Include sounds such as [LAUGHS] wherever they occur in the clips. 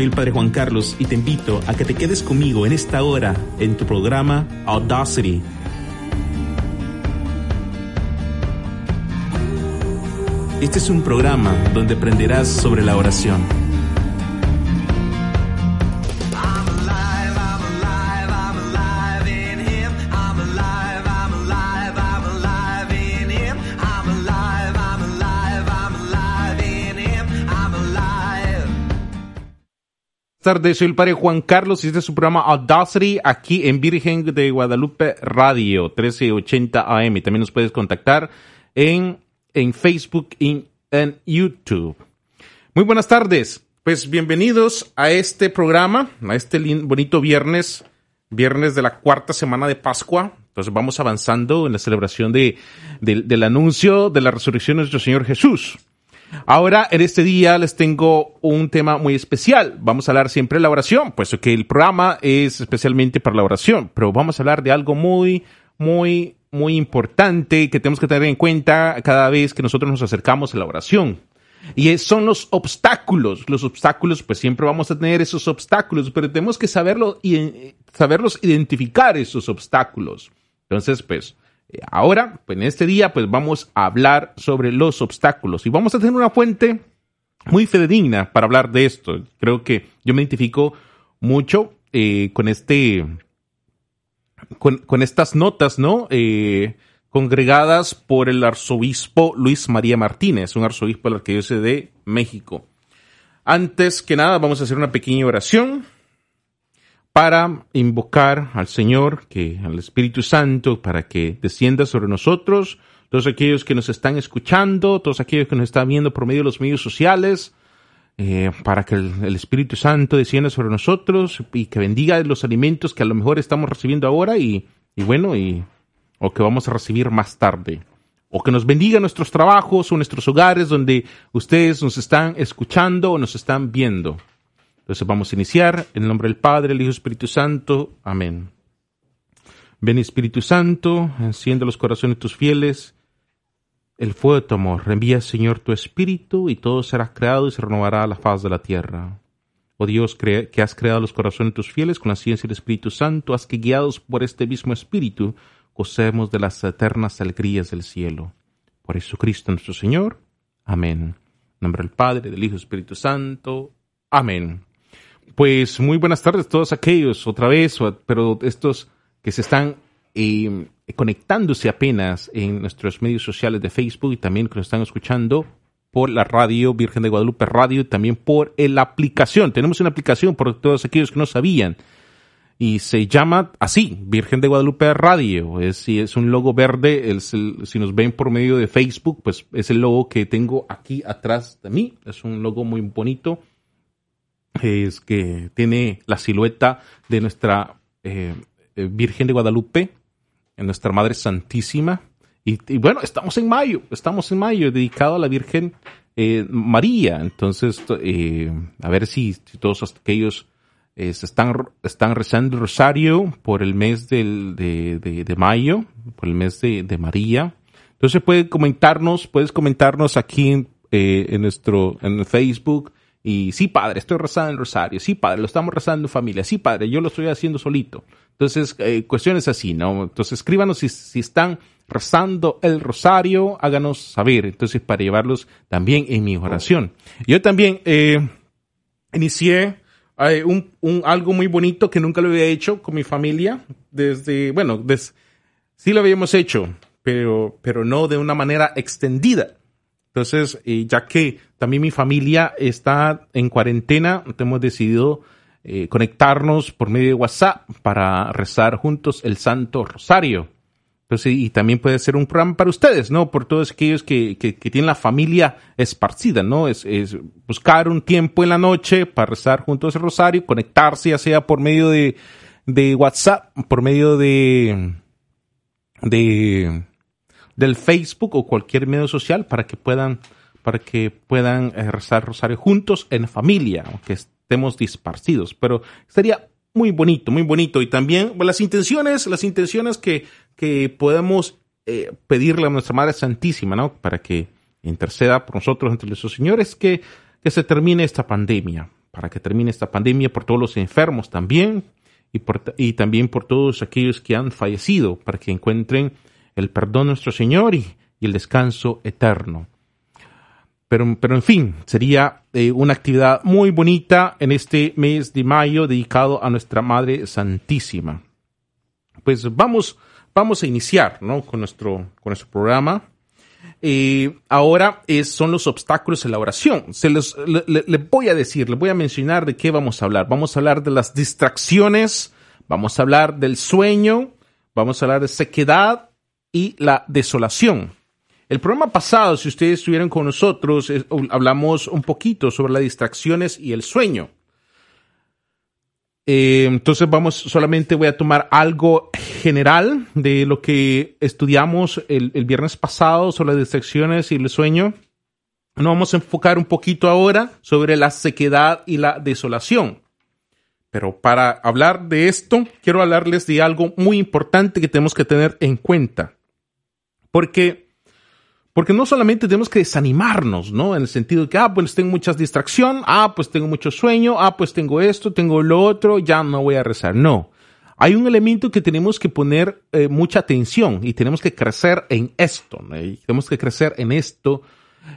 Soy el Padre Juan Carlos y te invito a que te quedes conmigo en esta hora en tu programa Audacity. Este es un programa donde aprenderás sobre la oración. Tardes, soy el Padre Juan Carlos y este es su programa Audacity aquí en Virgen de Guadalupe Radio 1380 AM. También nos puedes contactar en, en Facebook y en YouTube. Muy buenas tardes. Pues bienvenidos a este programa, a este bonito viernes, viernes de la cuarta semana de Pascua. Entonces vamos avanzando en la celebración de, del anuncio de la resurrección de nuestro Señor Jesús. Ahora, en este día les tengo un tema muy especial. Vamos a hablar siempre de la oración, puesto que el programa es especialmente para la oración, pero vamos a hablar de algo muy, muy, muy importante que tenemos que tener en cuenta cada vez que nosotros nos acercamos a la oración. Y son los obstáculos. Los obstáculos, pues siempre vamos a tener esos obstáculos, pero tenemos que saberlo y eh, saberlos identificar esos obstáculos. Entonces, pues, ahora, pues en este día, pues vamos a hablar sobre los obstáculos y vamos a tener una fuente muy fidedigna para hablar de esto. Creo que yo me identifico mucho eh, con este, con, estas notas, ¿no? Eh, congregadas por el arzobispo Luis María Martínez, un arzobispo de la Arquidiócesis de México. Antes que nada, vamos a hacer una pequeña oración para invocar al Señor, que al Espíritu Santo, para que descienda sobre nosotros, todos aquellos que nos están escuchando, todos aquellos que nos están viendo por medio de los medios sociales, eh, para que el, Espíritu Santo descienda sobre nosotros y que bendiga los alimentos que a lo mejor estamos recibiendo ahora y, y bueno, y, o que vamos a recibir más tarde. O que nos bendiga nuestros trabajos o nuestros hogares donde ustedes nos están escuchando o nos están viendo. Entonces vamos a iniciar en el nombre del Padre, el Hijo y Espíritu Santo. Amén. Ven Espíritu Santo, enciende los corazones de tus fieles, el fuego de tu amor. Reenvía, Señor, tu Espíritu y todo será creado y se renovará la faz de la tierra. Oh Dios, que has creado los corazones de tus fieles con la ciencia del Espíritu Santo, haz que guiados por este mismo Espíritu, gocemos de las eternas alegrías del cielo. Por Jesucristo nuestro Señor. Amén. En nombre del Padre, del Hijo y Espíritu Santo. Amén. Pues muy buenas tardes a todos aquellos, otra vez, pero estos que se están eh, conectándose apenas en nuestros medios sociales de Facebook y también que nos están escuchando por la radio Virgen de Guadalupe Radio y también por la aplicación. Tenemos una aplicación por todos aquellos que no sabían y se llama así, Virgen de Guadalupe Radio. Es, y es un logo verde. Es el- si nos ven por medio de Facebook, pues es el logo que tengo aquí atrás de mí. Es un logo muy bonito. Es que tiene la silueta de nuestra eh, eh, Virgen de Guadalupe, nuestra Madre Santísima. Y, bueno, estamos en mayo, estamos en mayo, dedicado a la Virgen eh, María. Entonces, a ver si, todos aquellos están, están rezando el rosario por el mes del, de, de, mayo, por el mes de, María. Entonces puede comentarnos, puedes comentarnos aquí en nuestro, en Facebook. Y sí, padre, estoy rezando el rosario. Sí, padre, lo estamos rezando en familia. Sí, padre, yo lo estoy haciendo solito. Entonces, eh, cuestiones así, ¿no? Entonces, escríbanos si, si están rezando el rosario, háganos saber. Entonces, para llevarlos también en mi oración. Yo también eh, inicié eh, un, un, algo muy bonito que nunca lo había hecho con mi familia. Desde, bueno, des, sí lo habíamos hecho, pero, pero no de una manera extendida. Entonces, eh, ya que también mi familia está en cuarentena, hemos decidido eh, conectarnos por medio de WhatsApp para rezar juntos el Santo Rosario. Entonces, y también puede ser un programa para ustedes, ¿no? Por todos aquellos que, que, que tienen la familia esparcida, ¿no? Es, es, buscar un tiempo en la noche para rezar juntos el rosario, conectarse ya sea por medio de, de WhatsApp, por medio de, de, del Facebook o cualquier medio social para que puedan, para que puedan eh, rezar rosario juntos en familia, aunque estemos disparcidos. Pero sería muy bonito, muy bonito. Y también pues, las intenciones, las intenciones que, que podemos eh, pedirle a nuestra Madre Santísima, ¿no? Para que interceda por nosotros entre los señores, que, que se termine esta pandemia, para que termine esta pandemia por todos los enfermos también y, por, y también por todos aquellos que han fallecido, para que encuentren el perdón nuestro Señor y, el descanso eterno. Pero, pero en fin, sería eh, una actividad muy bonita en este mes de mayo dedicado a nuestra Madre Santísima. Pues vamos, vamos a iniciar ¿no? con, nuestro, con nuestro programa. Eh, ahora es, son los obstáculos en la oración. Se les, le, le voy a decir, le voy a mencionar de qué vamos a hablar. Vamos a hablar de las distracciones, vamos a hablar del sueño, vamos a hablar de sequedad y la desolación. El programa pasado, si ustedes estuvieron con nosotros, hablamos un poquito sobre las distracciones y el sueño. Eh, entonces vamos, solamente voy a tomar algo general de lo que estudiamos el, el, viernes pasado sobre las distracciones y el sueño. Nos vamos a enfocar un poquito ahora sobre la sequedad y la desolación. Pero para hablar de esto, quiero hablarles de algo muy importante que tenemos que tener en cuenta. Porque porque no solamente tenemos que desanimarnos, ¿no? En el sentido de que, ah, pues tengo mucha distracción, ah, pues tengo mucho sueño, ah, pues tengo esto, tengo lo otro, ya no voy a rezar. No. Hay un elemento que tenemos que poner eh, mucha atención y tenemos que crecer en esto, ¿no? tenemos que crecer en esto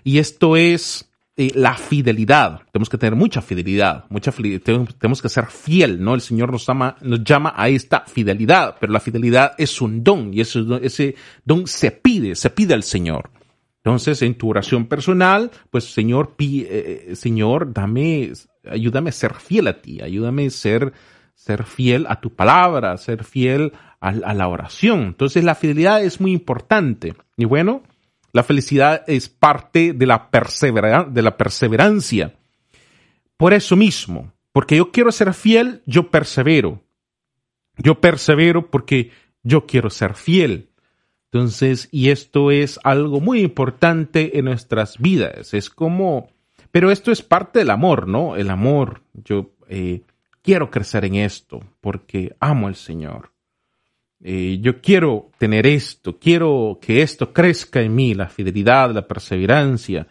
y esto es eh, la fidelidad. Tenemos que tener mucha fidelidad, mucha fidelidad. Tenemos que ser fiel, ¿no? El Señor nos llama, nos llama a esta fidelidad, pero la fidelidad es un don y ese, ese don se pide, se pide al Señor. Entonces, en tu oración personal, pues Señor, eh, Señor, dame, ayúdame a ser fiel a ti, ayúdame a ser, ser fiel a tu palabra, ser fiel a, a la oración. Entonces, la fidelidad es muy importante. Y bueno, la felicidad es parte de la, de la perseverancia. Por eso mismo, porque yo quiero ser fiel, yo persevero. Yo persevero porque yo quiero ser fiel. Entonces, y esto es algo muy importante en nuestras vidas. Es como, pero esto es parte del amor, ¿no? El amor. Yo eh, quiero crecer en esto porque amo al Señor. Eh, yo quiero tener esto, quiero que esto crezca en mí, la fidelidad, la perseverancia.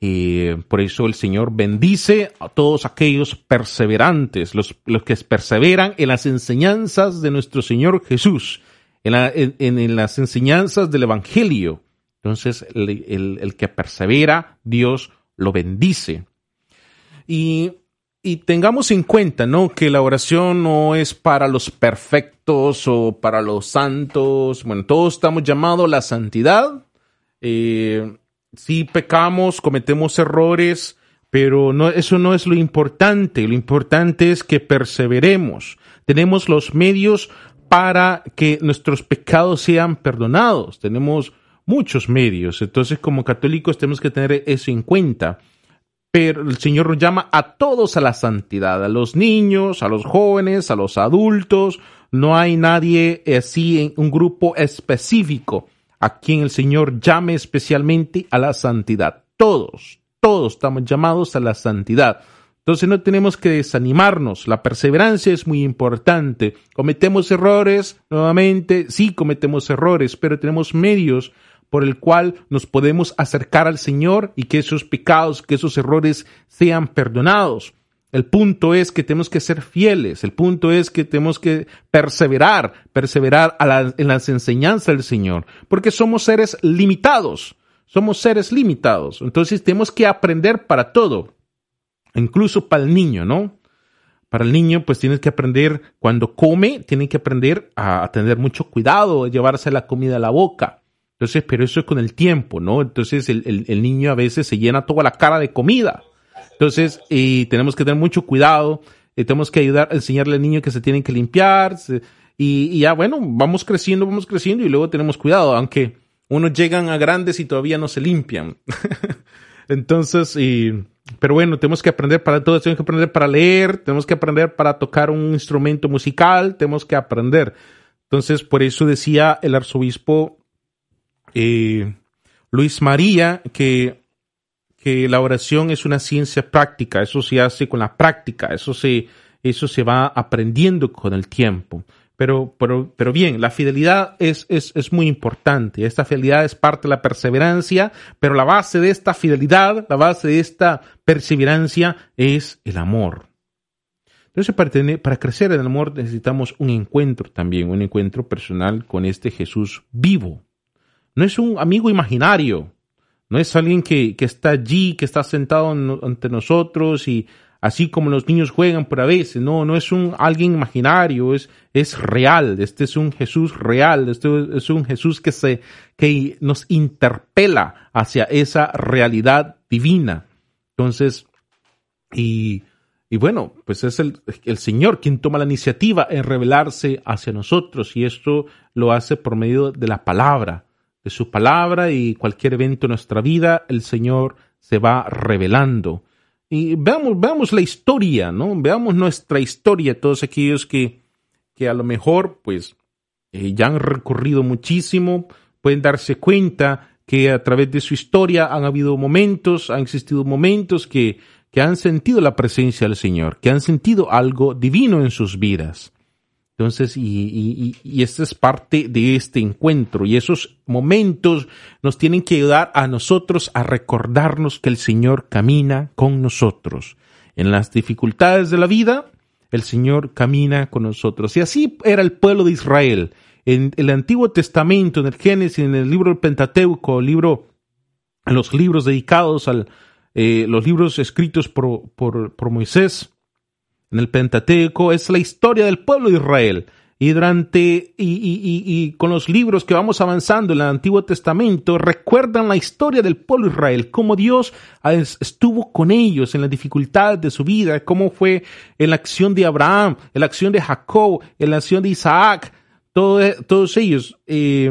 Y por eso el Señor bendice a todos aquellos perseverantes, los, los que perseveran en las enseñanzas de nuestro Señor Jesús en, en, en, las enseñanzas del Evangelio. Entonces, el, el, el, que persevera, Dios lo bendice. Y, y tengamos en cuenta, ¿no? Que la oración no es para los perfectos o para los santos. Bueno, todos estamos llamados a la santidad. Eh, si pecamos, cometemos errores, pero no, eso no es lo importante. Lo importante es que perseveremos. Tenemos los medios para que nuestros pecados sean perdonados. Tenemos muchos medios, entonces como católicos tenemos que tener eso en cuenta. Pero el Señor nos llama a todos a la santidad, a los niños, a los jóvenes, a los adultos. No hay nadie así en un grupo específico a quien el Señor llame especialmente a la santidad. Todos, todos estamos llamados a la santidad. Entonces no tenemos que desanimarnos, la perseverancia es muy importante. Cometemos errores, nuevamente, sí cometemos errores, pero tenemos medios por el cual nos podemos acercar al Señor y que esos pecados, que esos errores sean perdonados. El punto es que tenemos que ser fieles, el punto es que tenemos que perseverar, perseverar la, en las enseñanzas del Señor, porque somos seres limitados, somos seres limitados, entonces tenemos que aprender para todo incluso para el niño, ¿no? Para el niño, pues tienes que aprender, cuando come, tiene que aprender a, tener mucho cuidado, a llevarse la comida a la boca. Entonces, pero eso es con el tiempo, ¿no? Entonces el, el, niño a veces se llena toda la cara de comida. Entonces, y tenemos que tener mucho cuidado, y tenemos que ayudar, enseñarle al niño que se tienen que limpiar, y, ya, bueno, vamos creciendo, vamos creciendo y luego tenemos cuidado, aunque unos llegan a grandes y todavía no se limpian. [LAUGHS] Entonces, y pero bueno, tenemos que aprender para todo, tenemos que aprender para leer, tenemos que aprender para tocar un instrumento musical, tenemos que aprender. Entonces, por eso decía el arzobispo eh, Luis María que, que la oración es una ciencia práctica, eso se hace con la práctica, eso se, eso se va aprendiendo con el tiempo. Pero, pero, pero bien, la fidelidad es, es, es muy importante. Esta fidelidad es parte de la perseverancia, pero la base de esta fidelidad, la base de esta perseverancia es el amor. Entonces, para, para crecer en el amor necesitamos un encuentro también, un encuentro personal con este Jesús vivo. No es un amigo imaginario, no es alguien que, que está allí, que está sentado ante nosotros y así como los niños juegan por a veces, no, no es un alguien imaginario, es, es real, este es un Jesús real, este es un Jesús que se, que nos interpela hacia esa realidad divina. Entonces, y, y bueno, pues es el, el Señor quien toma la iniciativa en revelarse hacia nosotros y esto lo hace por medio de la palabra, de su palabra y cualquier evento en nuestra vida, el Señor se va revelando. Y veamos, veamos la historia, ¿no? Veamos nuestra historia, todos aquellos que, que a lo mejor, pues, eh, ya han recorrido muchísimo, pueden darse cuenta que a través de su historia han habido momentos, han existido momentos que, que han sentido la presencia del Señor, que han sentido algo divino en sus vidas. Entonces, y, y, esta es parte de este encuentro y esos momentos nos tienen que ayudar a nosotros a recordarnos que el Señor camina con nosotros. En las dificultades de la vida, el Señor camina con nosotros. Y así era el pueblo de Israel. En el Antiguo Testamento, en el Génesis, en el libro del Pentateuco, el libro, los libros dedicados al, eh, los libros escritos por, por, por Moisés, en el Pentateuco es la historia del pueblo de Israel. Y durante, y, y, y, con los libros que vamos avanzando en el Antiguo Testamento, recuerdan la historia del pueblo de Israel, cómo Dios estuvo con ellos en las dificultades de su vida, cómo fue en la acción de Abraham, en la acción de Jacob, en la acción de Isaac, todos ellos. Eh,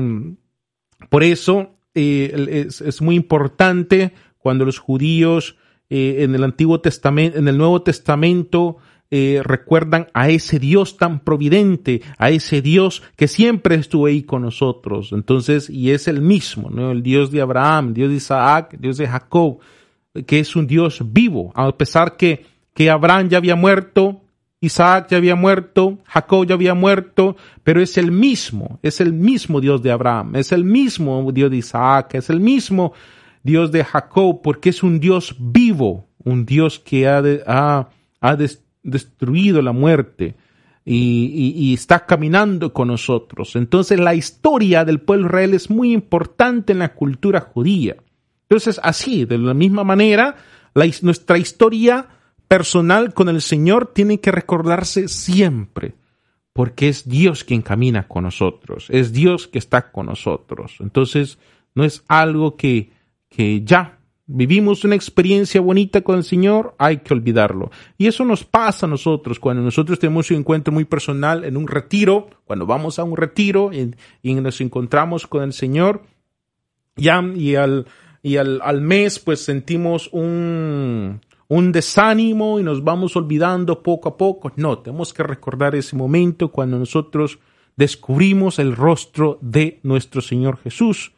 por eso eh, es, es, muy importante cuando los judíos eh, en el Antiguo Testamento, en el Nuevo Testamento, eh, recuerdan a ese Dios tan providente, a ese Dios que siempre estuvo ahí con nosotros. Entonces, y es el mismo, ¿no? El Dios de Abraham, Dios de Isaac, Dios de Jacob, que es un Dios vivo, a pesar que, que Abraham ya había muerto, Isaac ya había muerto, Jacob ya había muerto, pero es el mismo, es el mismo Dios de Abraham, es el mismo Dios de Isaac, es el mismo Dios de Jacob, porque es un Dios vivo, un Dios que ha, de, ha, ha destruido la muerte y, y, está caminando con nosotros. Entonces la historia del pueblo de Israel es muy importante en la cultura judía. Entonces así, de la misma manera, nuestra historia personal con el Señor tiene que recordarse siempre, porque es Dios quien camina con nosotros, es Dios que está con nosotros. Entonces no es algo que, que ya vivimos una experiencia bonita con el Señor, hay que olvidarlo. Y eso nos pasa a nosotros cuando nosotros tenemos un encuentro muy personal en un retiro, cuando vamos a un retiro y, nos encontramos con el Señor, ya y al, y al, al mes pues sentimos un, un desánimo y nos vamos olvidando poco a poco. No, tenemos que recordar ese momento cuando nosotros descubrimos el rostro de nuestro Señor Jesús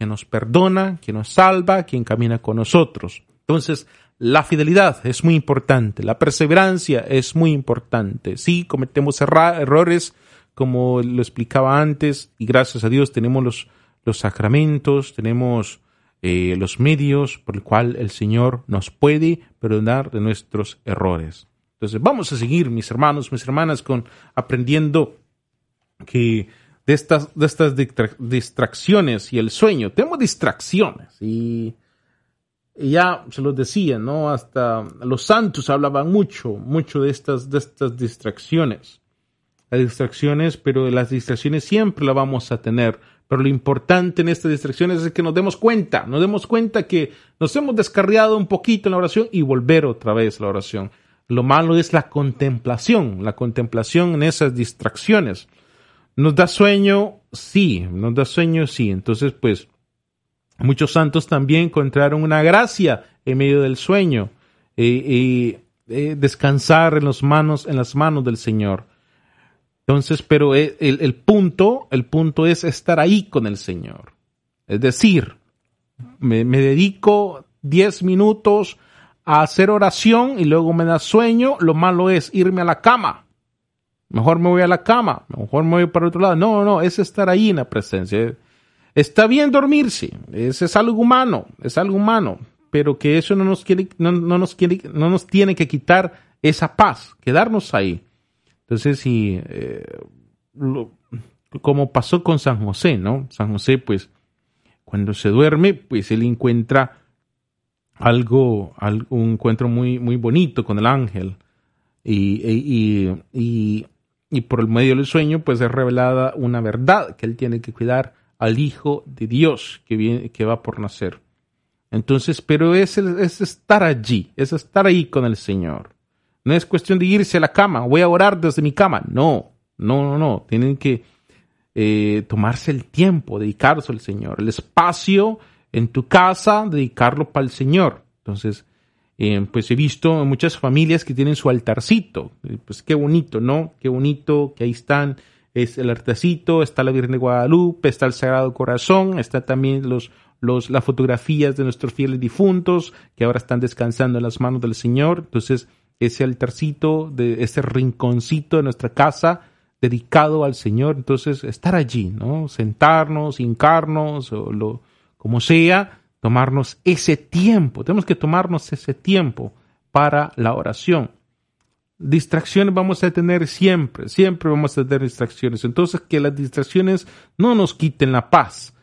que nos perdona, que nos salva, quien camina con nosotros. Entonces, la fidelidad es muy importante, la perseverancia es muy importante. Sí, cometemos errores, como lo explicaba antes, y gracias a Dios tenemos los, los sacramentos, tenemos eh, los medios por el cual el Señor nos puede perdonar de nuestros errores. Entonces, vamos a seguir, mis hermanos, mis hermanas, con aprendiendo que de estas, de estas distracciones y el sueño. Tenemos distracciones y, ya se los decía, ¿no? Hasta los santos hablaban mucho, mucho de estas, de estas distracciones. Las distracciones, pero las distracciones siempre las vamos a tener. Pero lo importante en estas distracciones es que nos demos cuenta, nos demos cuenta que nos hemos descarriado un poquito en la oración y volver otra vez a la oración. Lo malo es la contemplación, la contemplación en esas distracciones. ¿Nos da sueño? Sí, nos da sueño, sí. Entonces, pues, muchos santos también encontraron una gracia en medio del sueño y eh, descansar en, manos, en las manos del Señor. Entonces, pero el, el, punto, el punto es estar ahí con el Señor. Es decir, me, me dedico diez minutos a hacer oración y luego me da sueño, lo malo es irme a la cama. Mejor me voy a la cama, mejor me voy para otro lado. No, no, es estar ahí en la presencia. Está bien dormirse, es, algo humano, es algo humano, pero que eso no nos quiere, no, no nos quiere, no nos tiene que quitar esa paz, quedarnos ahí. Entonces, si, eh, como pasó con San José, ¿no? San José, pues, cuando se duerme, pues él encuentra algo, al- un encuentro muy, muy bonito con el ángel. Y, y- por el medio del sueño, pues es revelada una verdad, que él tiene que cuidar al Hijo de Dios que, viene, que va por nacer. Entonces, pero es, es estar allí, es estar ahí con el Señor. No es cuestión de irse a la cama, voy a orar desde mi cama. No, no, no, no. Tienen que eh, tomarse el tiempo, dedicarse al Señor. El espacio en tu casa, dedicarlo para el Señor. Entonces, eh, pues he visto muchas familias que tienen su altarcito. Eh, Pues qué bonito, ¿no? Qué bonito que ahí están. Es el altarcito, está la Virgen de Guadalupe, está el Sagrado Corazón, está también los, los, las fotografías de nuestros fieles difuntos que ahora están descansando en las manos del Señor. Entonces, ese altarcito, de ese rinconcito de nuestra casa dedicado al Señor, entonces estar allí, ¿no? Sentarnos, hincarnos, o lo, como sea, tomarnos ese tiempo. Tenemos que tomarnos ese tiempo para la oración. Distracciones vamos a tener siempre, siempre vamos a tener distracciones. Entonces, que las distracciones no nos quiten la paz.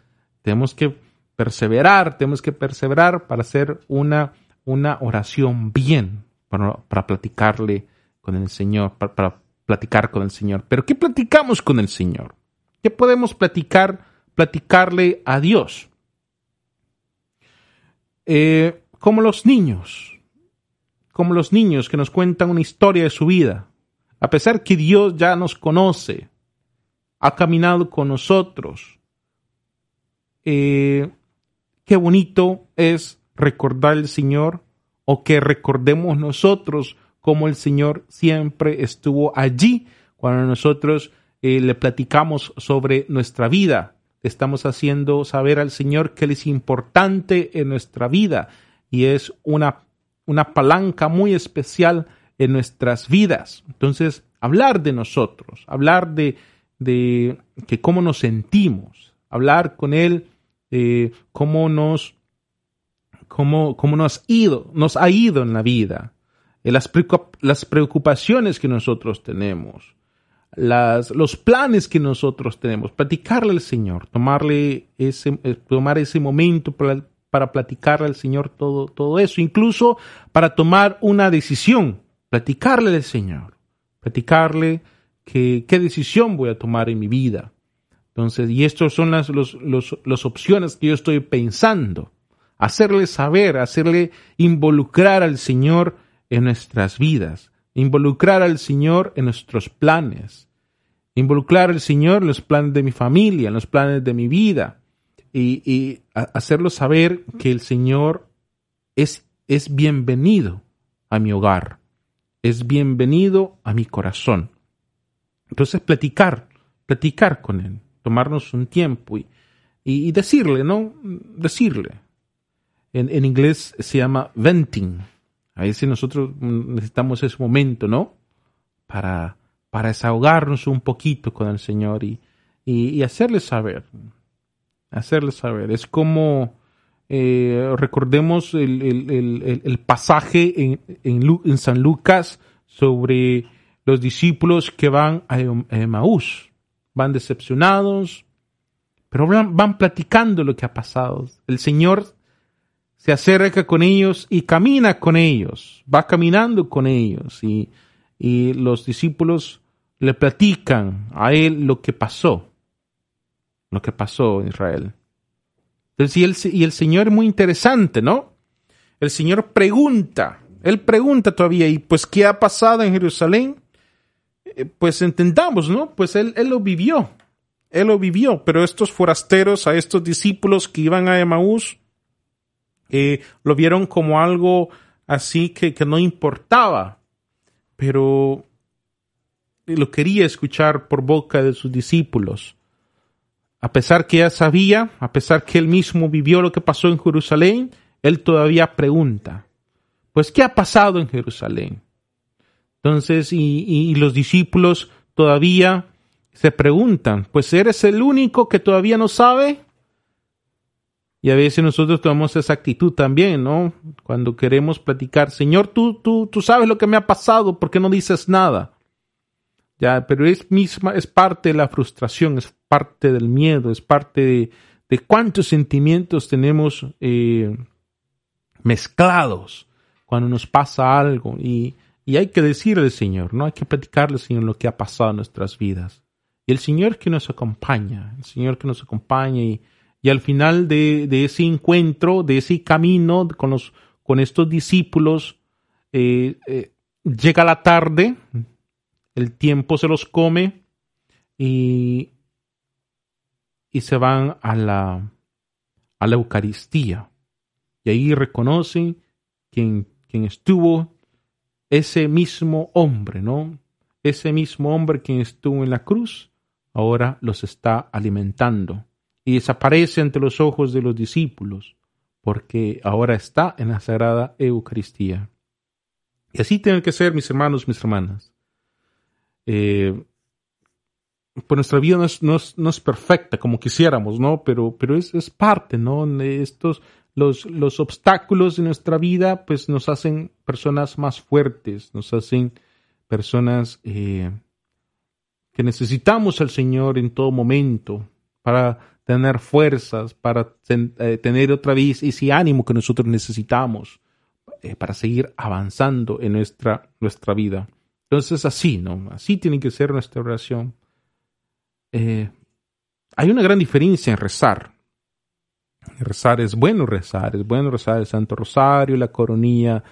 Tenemos que perseverar, tenemos que perseverar para hacer una, una oración bien, para, para platicarle con el Señor, para, para platicar con el Señor. Pero ¿qué platicamos con el Señor? ¿Qué podemos platicar, platicarle a Dios? Eh, como los niños, como los niños que nos cuentan una historia de su vida. A pesar que Dios ya nos conoce, ha caminado con nosotros. Eh, qué bonito es recordar al Señor o que recordemos nosotros cómo el Señor siempre estuvo allí cuando nosotros eh, le platicamos sobre nuestra vida. Estamos haciendo saber al Señor que Él es importante en nuestra vida y es una, una palanca muy especial en nuestras vidas. Entonces, hablar de nosotros, hablar de, de que cómo nos sentimos, hablar con Él, eh, cómo nos, cómo, cómo nos, ido, nos ha ido en la vida, eh, las, preocup- las preocupaciones que nosotros tenemos, las, los planes que nosotros tenemos, platicarle al Señor, tomarle ese, eh, tomar ese momento para, para platicarle al Señor todo, todo eso, incluso para tomar una decisión, platicarle al Señor, platicarle qué decisión voy a tomar en mi vida. Entonces, y estas son las los, los opciones que yo estoy pensando. Hacerle saber, hacerle involucrar al Señor en nuestras vidas, involucrar al Señor en nuestros planes, involucrar al Señor en los planes de mi familia, en los planes de mi vida, y, hacerlo saber que el Señor es, es bienvenido a mi hogar, es bienvenido a mi corazón. Entonces, platicar, platicar con Él, tomarnos un tiempo y, y, y decirle, ¿no? Decirle. En, en inglés se llama venting. A veces nosotros necesitamos ese momento, ¿no? Para, para desahogarnos un poquito con el Señor y, y, y hacerle saber. Hacerle saber. Es como, eh, recordemos el, el- el- el- pasaje en, en, en San Lucas sobre los discípulos que van a Em- Emaús. Van decepcionados, pero van, van platicando lo que ha pasado. El Señor se acerca con ellos y camina con ellos, va caminando con ellos y, y los discípulos le platican a él lo que pasó, lo que pasó en Israel. Entonces, y el, y el Señor es muy interesante, ¿no? El Señor pregunta, Él pregunta todavía, ¿y pues qué ha pasado en Jerusalén? Eh, Pues entendamos, ¿no? Pues Él, él lo vivió, Él lo vivió, pero estos forasteros, a estos discípulos que iban a Emaús, eh, lo vieron como algo así que, que no importaba, pero lo quería escuchar por boca de sus discípulos. A pesar que ya sabía, a pesar que él mismo vivió lo que pasó en Jerusalén, él todavía pregunta. pues, ¿qué ha pasado en Jerusalén? Entonces, y, y los discípulos todavía se preguntan, pues, ¿eres el único que todavía no sabe? Y a veces nosotros tomamos esa actitud también, ¿no? Cuando queremos platicar, Señor, tú, tú, tú sabes lo que me ha pasado, ¿por qué no dices nada? Ya, pero es misma, es parte de la frustración, es parte del miedo, es parte de, de cuántos sentimientos tenemos eh, mezclados cuando nos pasa algo. Y, y hay que decirle al Señor, ¿no? Hay que platicarle al Señor lo que ha pasado en nuestras vidas. Y el Señor que nos acompaña, el Señor que nos acompaña y, y al final de, ese encuentro, de ese camino con, los, con estos discípulos, eh, eh, llega la tarde, el tiempo se los come y, y se van a la, a la Eucaristía. Y ahí reconocen quien estuvo ese mismo hombre, ¿no? Ese mismo hombre quien estuvo en la cruz, ahora los está alimentando y desaparece ante los ojos de los discípulos, porque ahora está en la Sagrada Eucaristía. Y así tiene que ser, mis hermanos, mis hermanas. Eh, pues nuestra vida no es, no, es, no es, perfecta como quisiéramos, ¿no? Pero, pero es, parte, ¿no? Estos, los, los obstáculos de nuestra vida, pues nos hacen personas más fuertes, nos hacen personas eh, que necesitamos al Señor en todo momento para tener fuerzas, para eh, tener otra vez ese ánimo que nosotros necesitamos eh, para seguir avanzando en nuestra, nuestra vida. Entonces así, ¿no? Así tiene que ser nuestra oración. Eh, hay una gran diferencia en rezar. Rezar es bueno rezar, es bueno rezar el Santo Rosario, la coronilla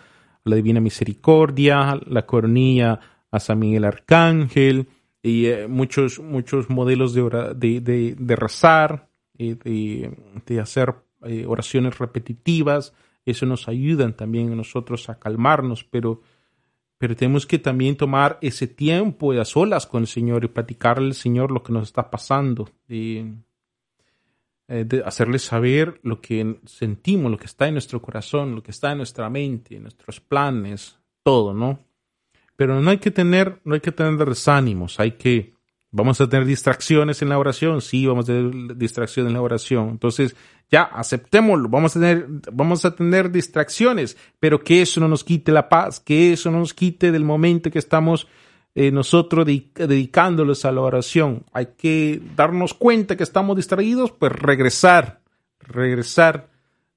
la Divina Misericordia, la coronilla a San Miguel Arcángel, y eh, muchos, muchos modelos de, de, de, de, rezar, y de, hacer eh, oraciones repetitivas. Eso nos ayuda también a nosotros a calmarnos, pero, pero tenemos que también tomar ese tiempo a solas con el Señor y platicarle al Señor lo que nos está pasando. Y, eh, de hacerle saber lo que sentimos, lo que está en nuestro corazón, lo que está en nuestra mente, nuestros planes, todo, ¿no? Pero no hay que tener, no hay que tener desánimos, hay que, vamos a tener distracciones en la oración, sí, vamos a tener distracciones en la oración. Entonces, ya, aceptémoslo, vamos a tener, vamos a tener distracciones, pero que eso no nos quite la paz, que eso no nos quite del momento que estamos eh, nosotros dedicándolos a la oración. Hay que darnos cuenta que estamos distraídos, pues regresar, regresar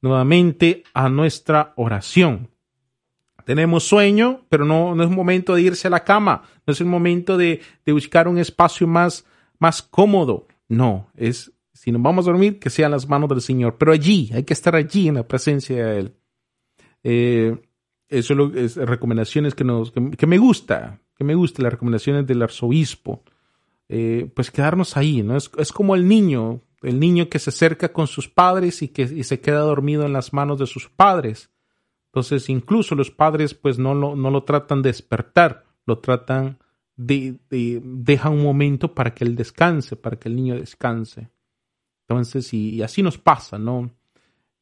nuevamente a nuestra oración. Tenemos sueño, pero no, no es momento de irse a la cama, no es el momento de, de buscar un espacio más, más cómodo. No, es si nos vamos a dormir, que sean las manos del Señor. Pero allí, hay que estar allí en la presencia de Él. Eh, eso es, lo, es recomendaciones que, nos, que, me gusta, que me gusta, las recomendaciones del arzobispo. Eh, pues quedarnos ahí, ¿no? Es, es, como el niño, el niño que se acerca con sus padres y que y se queda dormido en las manos de sus padres. Entonces, incluso los padres pues no lo, no lo tratan de despertar, lo tratan de, de, dejan un momento para que él descanse, para que el niño descanse. Entonces, y, y así nos pasa, ¿no?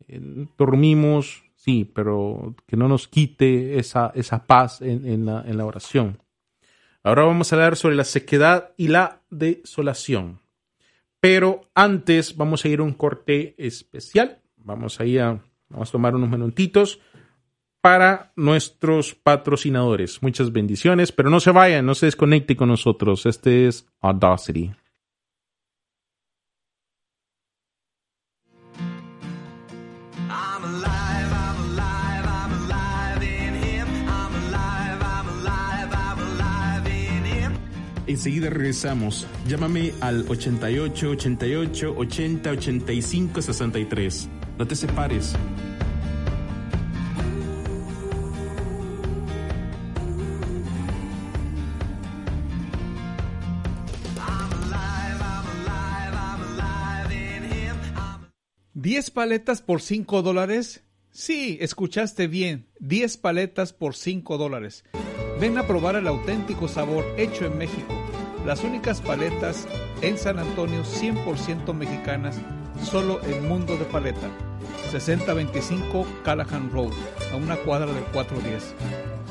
Eh, dormimos, sí, pero que no nos quite esa, esa paz en, la, en la oración. Ahora vamos a hablar sobre la sequedad y la desolación. Pero antes vamos a ir a un corte especial. Vamos a, vamos a tomar unos minutitos para nuestros patrocinadores. Muchas bendiciones, pero no se vayan, no se desconecte con nosotros. Este es Audacity. Enseguida regresamos. Llámame al 88 88 80 85 63. No te separes. ¿10 paletas por 5 dólares? Sí, escuchaste bien. 10 paletas por 5 dólares. Ven a probar el auténtico sabor hecho en México. Las únicas paletas en San Antonio 100% mexicanas, solo en Mundo de Paleta. 6025 Callahan Road, a una cuadra del 410.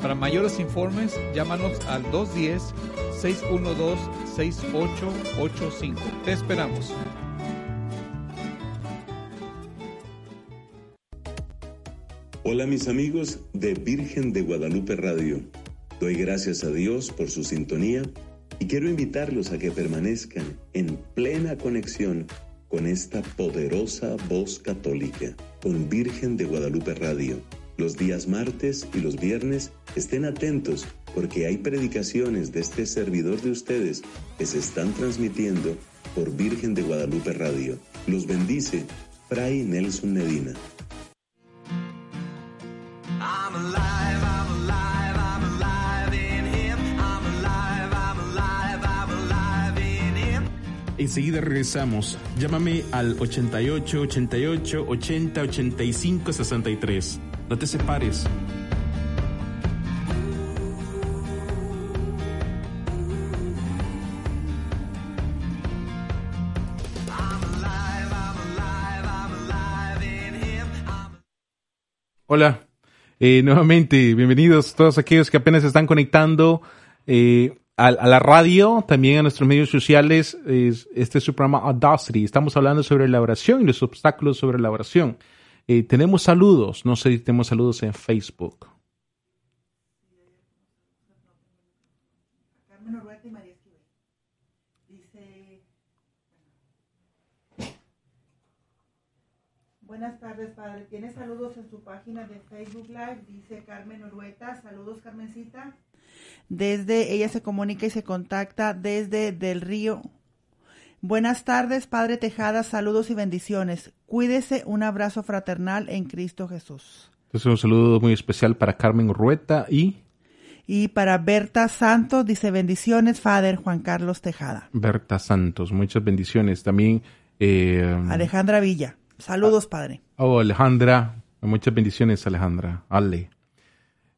Para mayores informes, llámanos al 210-612-6885. Te esperamos. Hola mis amigos de Virgen de Guadalupe Radio. Doy gracias a Dios por su sintonía y quiero invitarlos a que permanezcan en plena conexión con esta poderosa voz católica, con Virgen de Guadalupe Radio. Los días martes y los viernes estén atentos porque hay predicaciones de este servidor de ustedes que se están transmitiendo por Virgen de Guadalupe Radio. Los bendice Fray Nelson Medina. Enseguida regresamos. Llámame al 88 88 80 85 63. No te separes. Hola, eh, nuevamente, bienvenidos todos aquellos que apenas están conectando eh, a, la radio, también a nuestros medios sociales. Es- este es su programa Audacity. Estamos hablando sobre la oración y los obstáculos sobre la oración. Eh, tenemos saludos, no sé si tenemos saludos en Facebook. Carmen Orhueta y María Esquivel. Dice. Buenas tardes, padre. Tiene saludos en su página de Facebook Live. Dice Carmen Orhueta. Saludos, Carmencita. Desde, ella se comunica y se contacta desde Del Río. Buenas tardes, Padre Tejada. Saludos y bendiciones. Cuídese. Un abrazo fraternal en Cristo Jesús. Entonces un saludo muy especial para Carmen Rueta y Y para Berta Santos, dice bendiciones, Father Juan Carlos Tejada. Berta Santos. Muchas bendiciones. También eh, Alejandra Villa. Saludos, padre. Oh, Alejandra. Muchas bendiciones, Alejandra. Ale.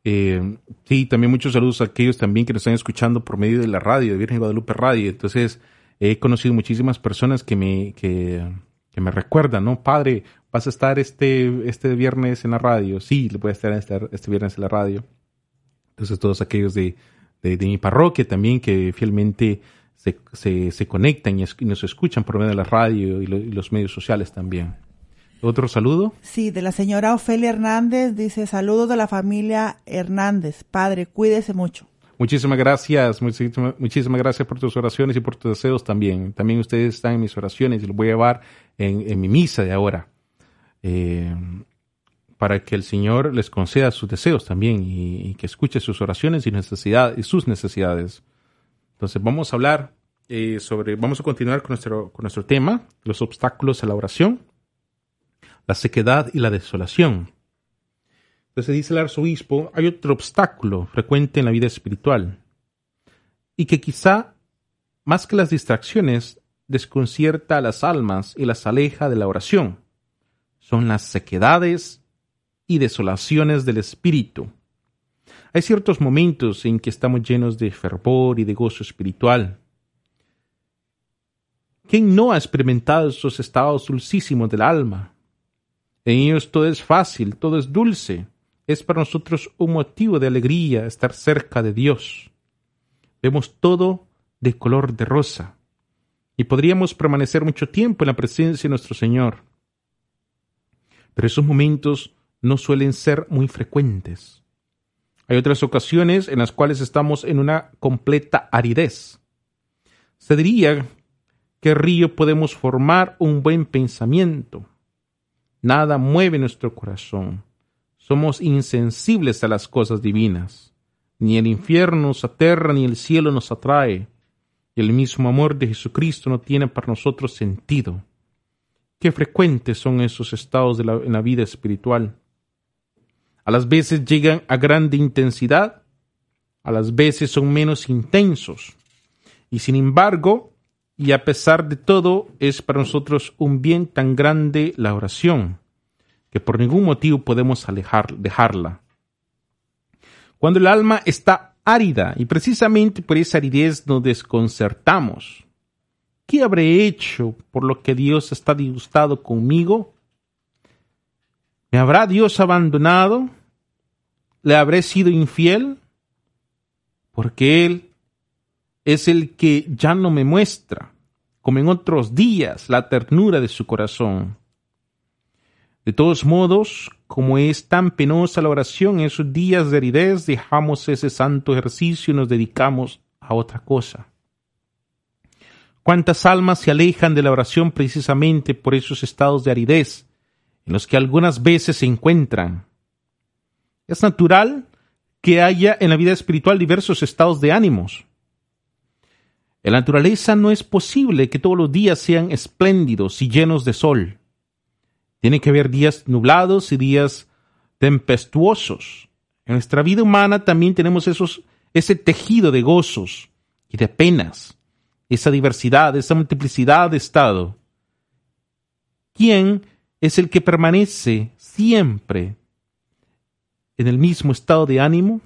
Eh, sí, también muchos saludos a aquellos también que nos están escuchando por medio de la radio, de Virgen Guadalupe Radio. Entonces, he conocido muchísimas personas que me, que, que me recuerdan, ¿no? Padre, vas a estar este, este viernes en la radio. Sí, voy a estar este, este viernes en la radio. Entonces, todos aquellos de, de, mi parroquia también que fielmente se, se, conectan y, nos escuchan por medio de la radio y los medios sociales también. ¿Otro saludo? Sí, de la señora Ofelia Hernández, dice saludos de la familia Hernández. Padre, cuídese mucho. Muchísimas gracias, muchísimas, muchísimas gracias por tus oraciones y por tus deseos también. También ustedes están en mis oraciones y los voy a llevar en, en mi misa de ahora. Eh, para que el Señor les conceda sus deseos también y, y que escuche sus oraciones y, necesidad, y sus necesidades. Entonces vamos a hablar eh, sobre, vamos a continuar con nuestro, con nuestro tema, los obstáculos a la oración, la sequedad y la desolación. Entonces dice el arzobispo, hay otro obstáculo frecuente en la vida espiritual y que quizá, más que las distracciones, desconcierta a las almas y las aleja de la oración. Son las sequedades y desolaciones del espíritu. Hay ciertos momentos en que estamos llenos de fervor y de gozo espiritual. ¿Quién no ha experimentado esos estados dulcísimos del alma? En ellos todo es fácil, todo es dulce. Es para nosotros un motivo de alegría estar cerca de Dios. Vemos todo de color de rosa y podríamos permanecer mucho tiempo en la presencia de nuestro Señor. Pero esos momentos no suelen ser muy frecuentes. Hay otras ocasiones en las cuales estamos en una completa aridez. Se diría que río podemos formar un buen pensamiento. Nada mueve nuestro corazón. Somos insensibles a las cosas divinas. Ni el infierno nos aterra, ni el cielo nos atrae. Y el mismo amor de Jesucristo no tiene para nosotros sentido. Qué frecuentes son esos estados de la, en la vida espiritual. A las veces llegan a grande intensidad, a las veces son menos intensos. Y sin embargo, y a pesar de todo, es para nosotros un bien tan grande la oración, que por ningún motivo podemos alejar, dejarla. Cuando el alma está árida, y precisamente por esa aridez nos desconcertamos, ¿qué habré hecho por lo que Dios está disgustado conmigo? ¿Me habrá Dios abandonado? ¿Le habré sido infiel? Porque Él es el que ya no me muestra, como en otros días, la ternura de su corazón. De todos modos, como es tan penosa la oración en esos días de aridez, dejamos ese santo ejercicio y nos dedicamos a otra cosa. ¿Cuántas almas se alejan de la oración precisamente por esos estados de aridez en los que algunas veces se encuentran? Es natural que haya en la vida espiritual diversos estados de ánimos. En la naturaleza no es posible que todos los días sean espléndidos y llenos de sol. Tiene que haber días nublados y días tempestuosos. En nuestra vida humana también tenemos esos, ese tejido de gozos y de penas, esa diversidad, esa multiplicidad de estado. ¿Quién es el que permanece siempre en el mismo estado de ánimo?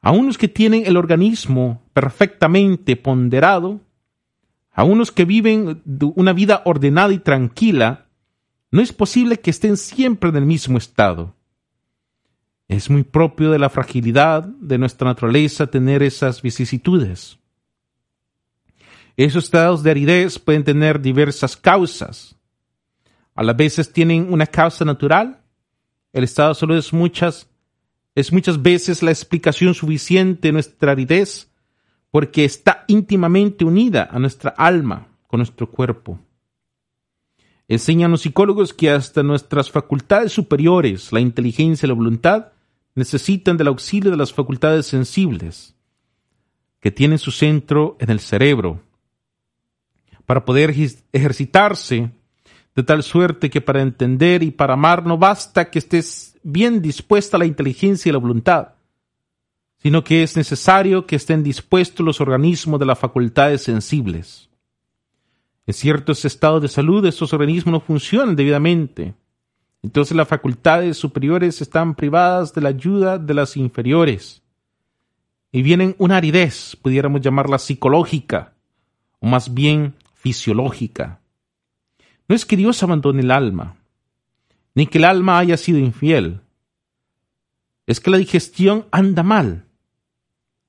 A unos que tienen el organismo perfectamente ponderado, a unos que viven una vida ordenada y tranquila, no es posible que estén siempre en el mismo estado. Es muy propio de la fragilidad de nuestra naturaleza tener esas vicisitudes. Esos estados de aridez pueden tener diversas causas. A las veces tienen una causa natural. El estado salud es muchas, es muchas veces la explicación suficiente de nuestra aridez porque está íntimamente unida a nuestra alma con nuestro cuerpo. Enseñan los psicólogos que hasta nuestras facultades superiores, la inteligencia y la voluntad, necesitan del auxilio de las facultades sensibles, que tienen su centro en el cerebro, para poder ejercitarse de tal suerte que para entender y para amar no basta que estés bien dispuesta la inteligencia y la voluntad, sino que es necesario que estén dispuestos los organismos de las facultades sensibles. En ciertos estados de salud estos organismos no funcionan debidamente. Entonces las facultades superiores están privadas de la ayuda de las inferiores. Y vienen una aridez, pudiéramos llamarla psicológica, o más bien fisiológica. No es que Dios abandone el alma, ni que el alma haya sido infiel. Es que la digestión anda mal,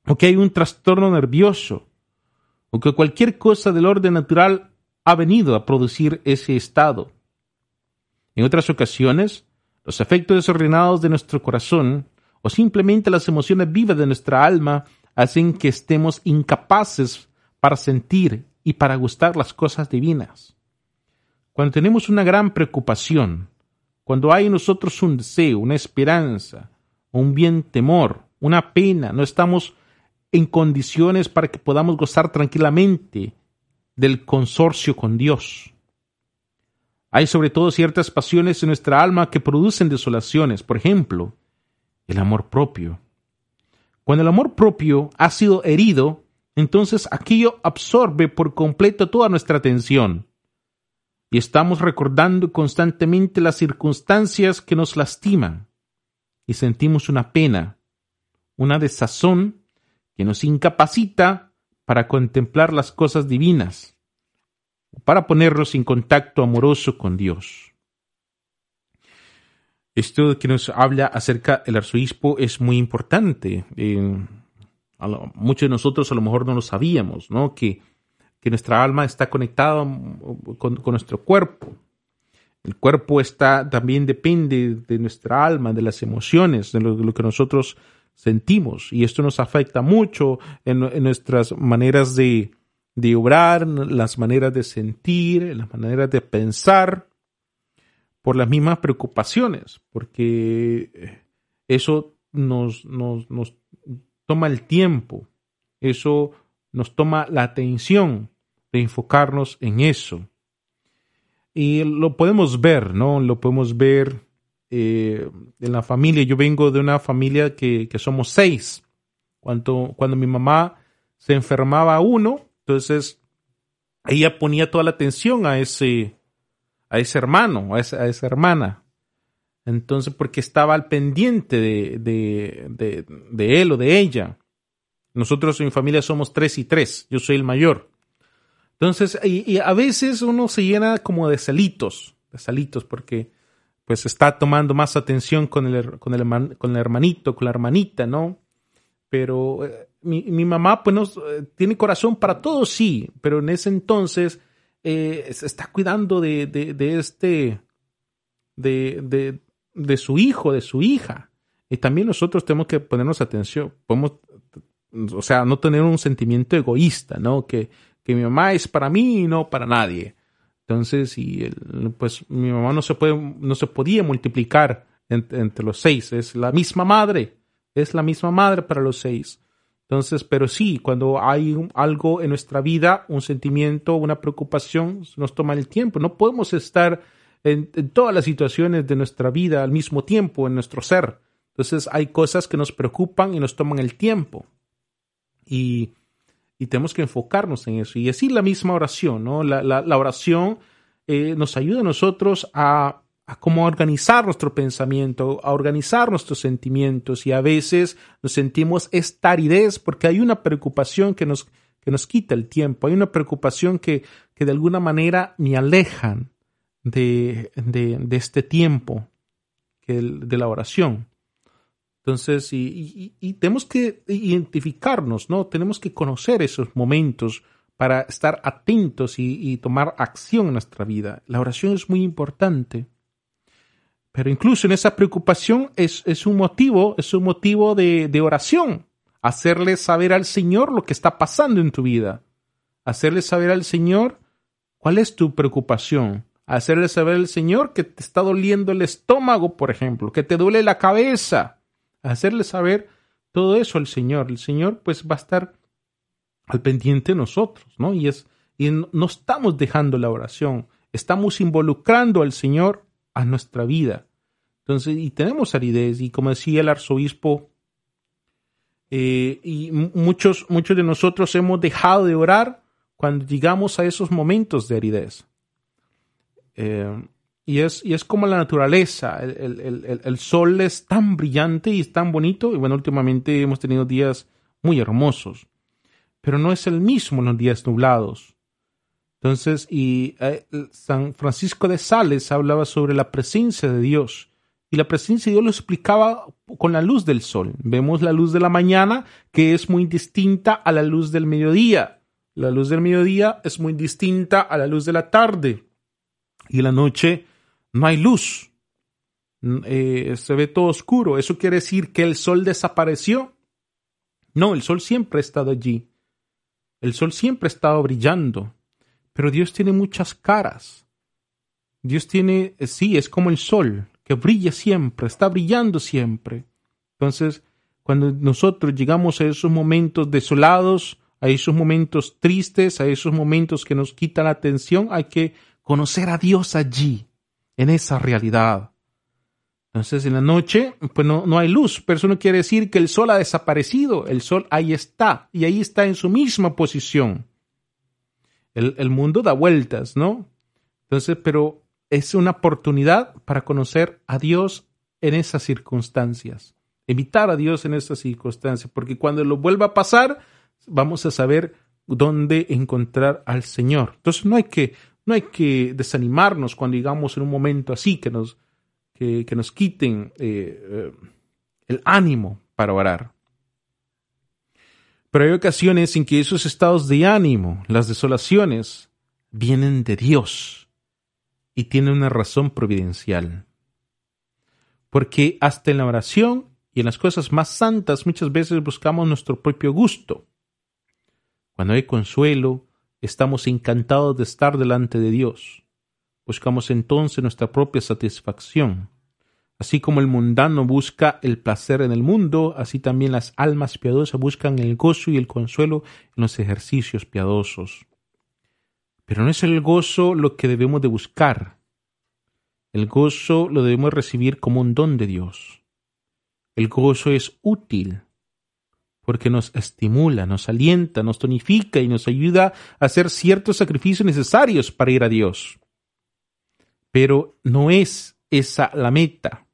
o que hay un trastorno nervioso, o que cualquier cosa del orden natural ha venido a producir ese estado. En otras ocasiones, los efectos desordenados de nuestro corazón o simplemente las emociones vivas de nuestra alma hacen que estemos incapaces para sentir y para gustar las cosas divinas. Cuando tenemos una gran preocupación, cuando hay en nosotros un deseo, una esperanza, un bien temor, una pena, no estamos en condiciones para que podamos gozar tranquilamente del consorcio con Dios. Hay sobre todo ciertas pasiones en nuestra alma que producen desolaciones, por ejemplo, el amor propio. Cuando el amor propio ha sido herido, entonces aquello absorbe por completo toda nuestra atención. Y estamos recordando constantemente las circunstancias que nos lastiman. Y sentimos una pena, una desazón que nos incapacita para contemplar las cosas divinas, para ponernos en contacto amoroso con Dios. Esto que nos habla acerca del arzobispo es muy importante. muchos de nosotros a lo mejor no lo sabíamos, ¿no? Que, que nuestra alma está conectada con, nuestro cuerpo. El cuerpo está, también depende de nuestra alma, de las emociones, de lo que nosotros sentimos y esto nos afecta mucho en, nuestras maneras de, de obrar, las maneras de sentir, las maneras de pensar, por las mismas preocupaciones, porque eso nos, nos, nos toma el tiempo, eso nos toma la atención de enfocarnos en eso. Y lo podemos ver, ¿no? Lo podemos ver eh, en la familia. Yo vengo de una familia que, somos seis. Cuando, cuando mi mamá se enfermaba uno, entonces ella ponía toda la atención a ese, a ese hermano, a esa, a esa hermana. Entonces, porque estaba al pendiente de, de, de, él o de ella. Nosotros en mi familia somos tres y tres. Yo soy el mayor. Entonces, y, a veces uno se llena como de celitos, de celitos, porque pues está tomando más atención con el, con el, con el hermanito, con la hermanita, ¿no? Pero eh, mi, mi mamá, pues, eh, tiene corazón para todo, sí, pero en ese entonces eh, se está cuidando de, de, de este, de, de, de su hijo, de su hija. Y también nosotros tenemos que ponernos atención, podemos, o sea, no tener un sentimiento egoísta, ¿no? Que, que mi mamá es para mí y no para nadie. Entonces, y el- pues mi mamá no se puede, no se podía multiplicar en- entre los seis. Es la misma madre. Es la misma madre para los seis. Entonces, pero sí, cuando hay algo en nuestra vida, un sentimiento, una preocupación, nos toma el tiempo. No podemos estar en todas las situaciones de nuestra vida al mismo tiempo, en nuestro ser. Entonces, hay cosas que nos preocupan y nos toman el tiempo. Y, y tenemos que enfocarnos en eso. Y decir la misma oración, ¿no? La, la- oración eh, nos ayuda a nosotros a, a cómo organizar nuestro pensamiento, a organizar nuestros sentimientos y a veces nos sentimos esta aridez porque hay una preocupación que nos, que nos quita el tiempo, hay una preocupación que, que de alguna manera me alejan de, de, de este tiempo que el- de la oración. Entonces, y, tenemos que identificarnos, ¿no? Tenemos que conocer esos momentos para estar atentos y, tomar acción en nuestra vida. La oración es muy importante. Pero incluso en esa preocupación es, es un motivo, es un motivo de oración. Hacerle saber al Señor lo que está pasando en tu vida. Hacerle saber al Señor cuál es tu preocupación. Hacerle saber al Señor que te está doliendo el estómago, por ejemplo, que te duele la cabeza. Hacerle saber todo eso al Señor. El Señor pues va a estar al pendiente de nosotros, ¿no? Y es y no estamos dejando la oración, estamos involucrando al Señor a nuestra vida. Entonces, y tenemos aridez, y como decía el arzobispo, eh, y mu- muchos, muchos de nosotros hemos dejado de orar cuando llegamos a esos momentos de aridez. Eh, y, es, y es como la naturaleza, el, el- el- el- sol es tan brillante y es tan bonito, y bueno, últimamente hemos tenido días muy hermosos, pero no es el mismo en los días nublados. Entonces, y eh, San Francisco de Sales hablaba sobre la presencia de Dios. Y la presencia de Dios lo explicaba con la luz del sol. Vemos la luz de la mañana, que es muy distinta a la luz del mediodía. La luz del mediodía es muy distinta a la luz de la tarde. Y la noche no hay luz. Eh, se ve todo oscuro. ¿Eso quiere decir que el sol desapareció? No, el sol siempre ha estado allí. El sol siempre ha estado brillando. Pero Dios tiene muchas caras. Dios tiene, eh, sí, es como el sol, que brilla siempre, está brillando siempre. Entonces, cuando nosotros llegamos a esos momentos desolados, a esos momentos tristes, a esos momentos que nos quitan la atención, hay que conocer a Dios allí, en esa realidad. Entonces, en la noche, pues no, no hay luz, pero eso no quiere decir que el sol ha desaparecido. El sol ahí está, y ahí está en su misma posición. El, el mundo da vueltas, ¿no? Entonces, pero es una oportunidad para conocer a Dios en esas circunstancias. Evitar a Dios en esas circunstancias, porque cuando lo vuelva a pasar, vamos a saber dónde encontrar al Señor. Entonces, no hay que, no hay que desanimarnos cuando llegamos en un momento así que nos, que, nos quiten eh, eh, el ánimo para orar. Pero hay ocasiones en que esos estados de ánimo, las desolaciones, vienen de Dios y tienen una razón providencial. Porque hasta en la oración y en las cosas más santas muchas veces buscamos nuestro propio gusto. Cuando hay consuelo, estamos encantados de estar delante de Dios. Buscamos entonces nuestra propia satisfacción. Así como el mundano busca el placer en el mundo, así también las almas piadosas buscan el gozo y el consuelo en los ejercicios piadosos. Pero no es el gozo lo que debemos de buscar. El gozo lo debemos recibir como un don de Dios. El gozo es útil porque nos estimula, nos alienta, nos tonifica y nos ayuda a hacer ciertos sacrificios necesarios para ir a Dios. Pero no es esa la meta.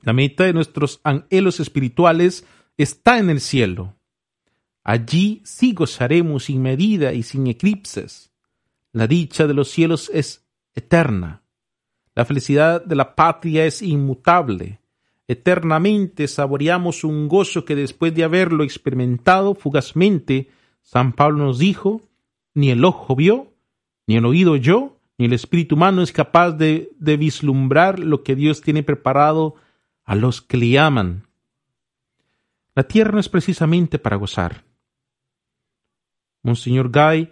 La meta de nuestros anhelos espirituales está en el cielo. Allí sí gozaremos sin medida y sin eclipses. La dicha de los cielos es eterna. La felicidad de la patria es inmutable. Eternamente saboreamos un gozo que después de haberlo experimentado fugazmente, San Pablo nos dijo, ni el ojo vio, ni el oído oyó, ni el espíritu humano es capaz de, vislumbrar lo que Dios tiene preparado a los que le aman. La tierra no es precisamente para gozar. Monseñor Guy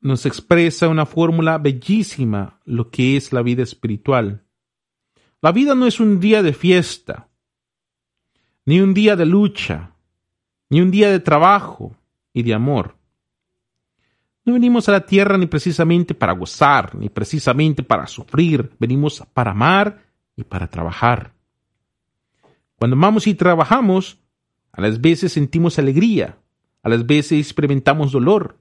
nos expresa una fórmula bellísima lo que es la vida espiritual. La vida no es un día de fiesta, ni un día de lucha, ni un día de trabajo y de amor. No venimos a la tierra ni precisamente para gozar, ni precisamente para sufrir, venimos para amar y para trabajar. Cuando amamos y trabajamos, a las veces sentimos alegría, a las veces experimentamos dolor,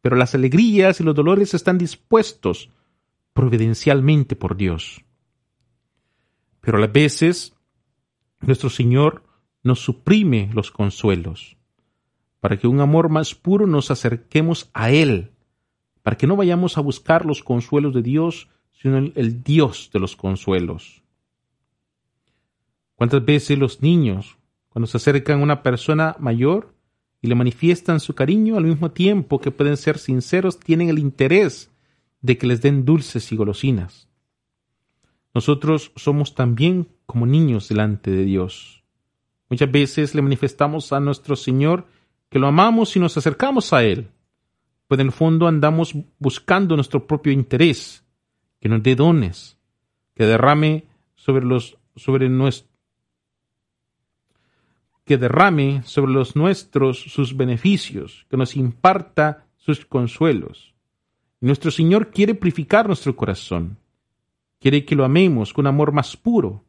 pero las alegrías y los dolores están dispuestos providencialmente por Dios. Pero a veces nuestro Señor nos suprime los consuelos, para que un amor más puro nos acerquemos a Él, para que no vayamos a buscar los consuelos de Dios, sino el, el Dios de los consuelos. ¿Cuántas veces los niños, cuando se acercan a una persona mayor y le manifiestan su cariño, al mismo tiempo que pueden ser sinceros, tienen el interés de que les den dulces y golosinas? Nosotros somos también como niños delante de Dios. Muchas veces le manifestamos a nuestro Señor que lo amamos y nos acercamos a Él, pues en el fondo andamos buscando nuestro propio interés, que nos dé dones, que derrame sobre los sobre nuestro que derrame sobre los nuestros sus beneficios, que nos imparta sus consuelos. Nuestro Señor quiere purificar nuestro corazón, quiere que lo amemos con amor más puro,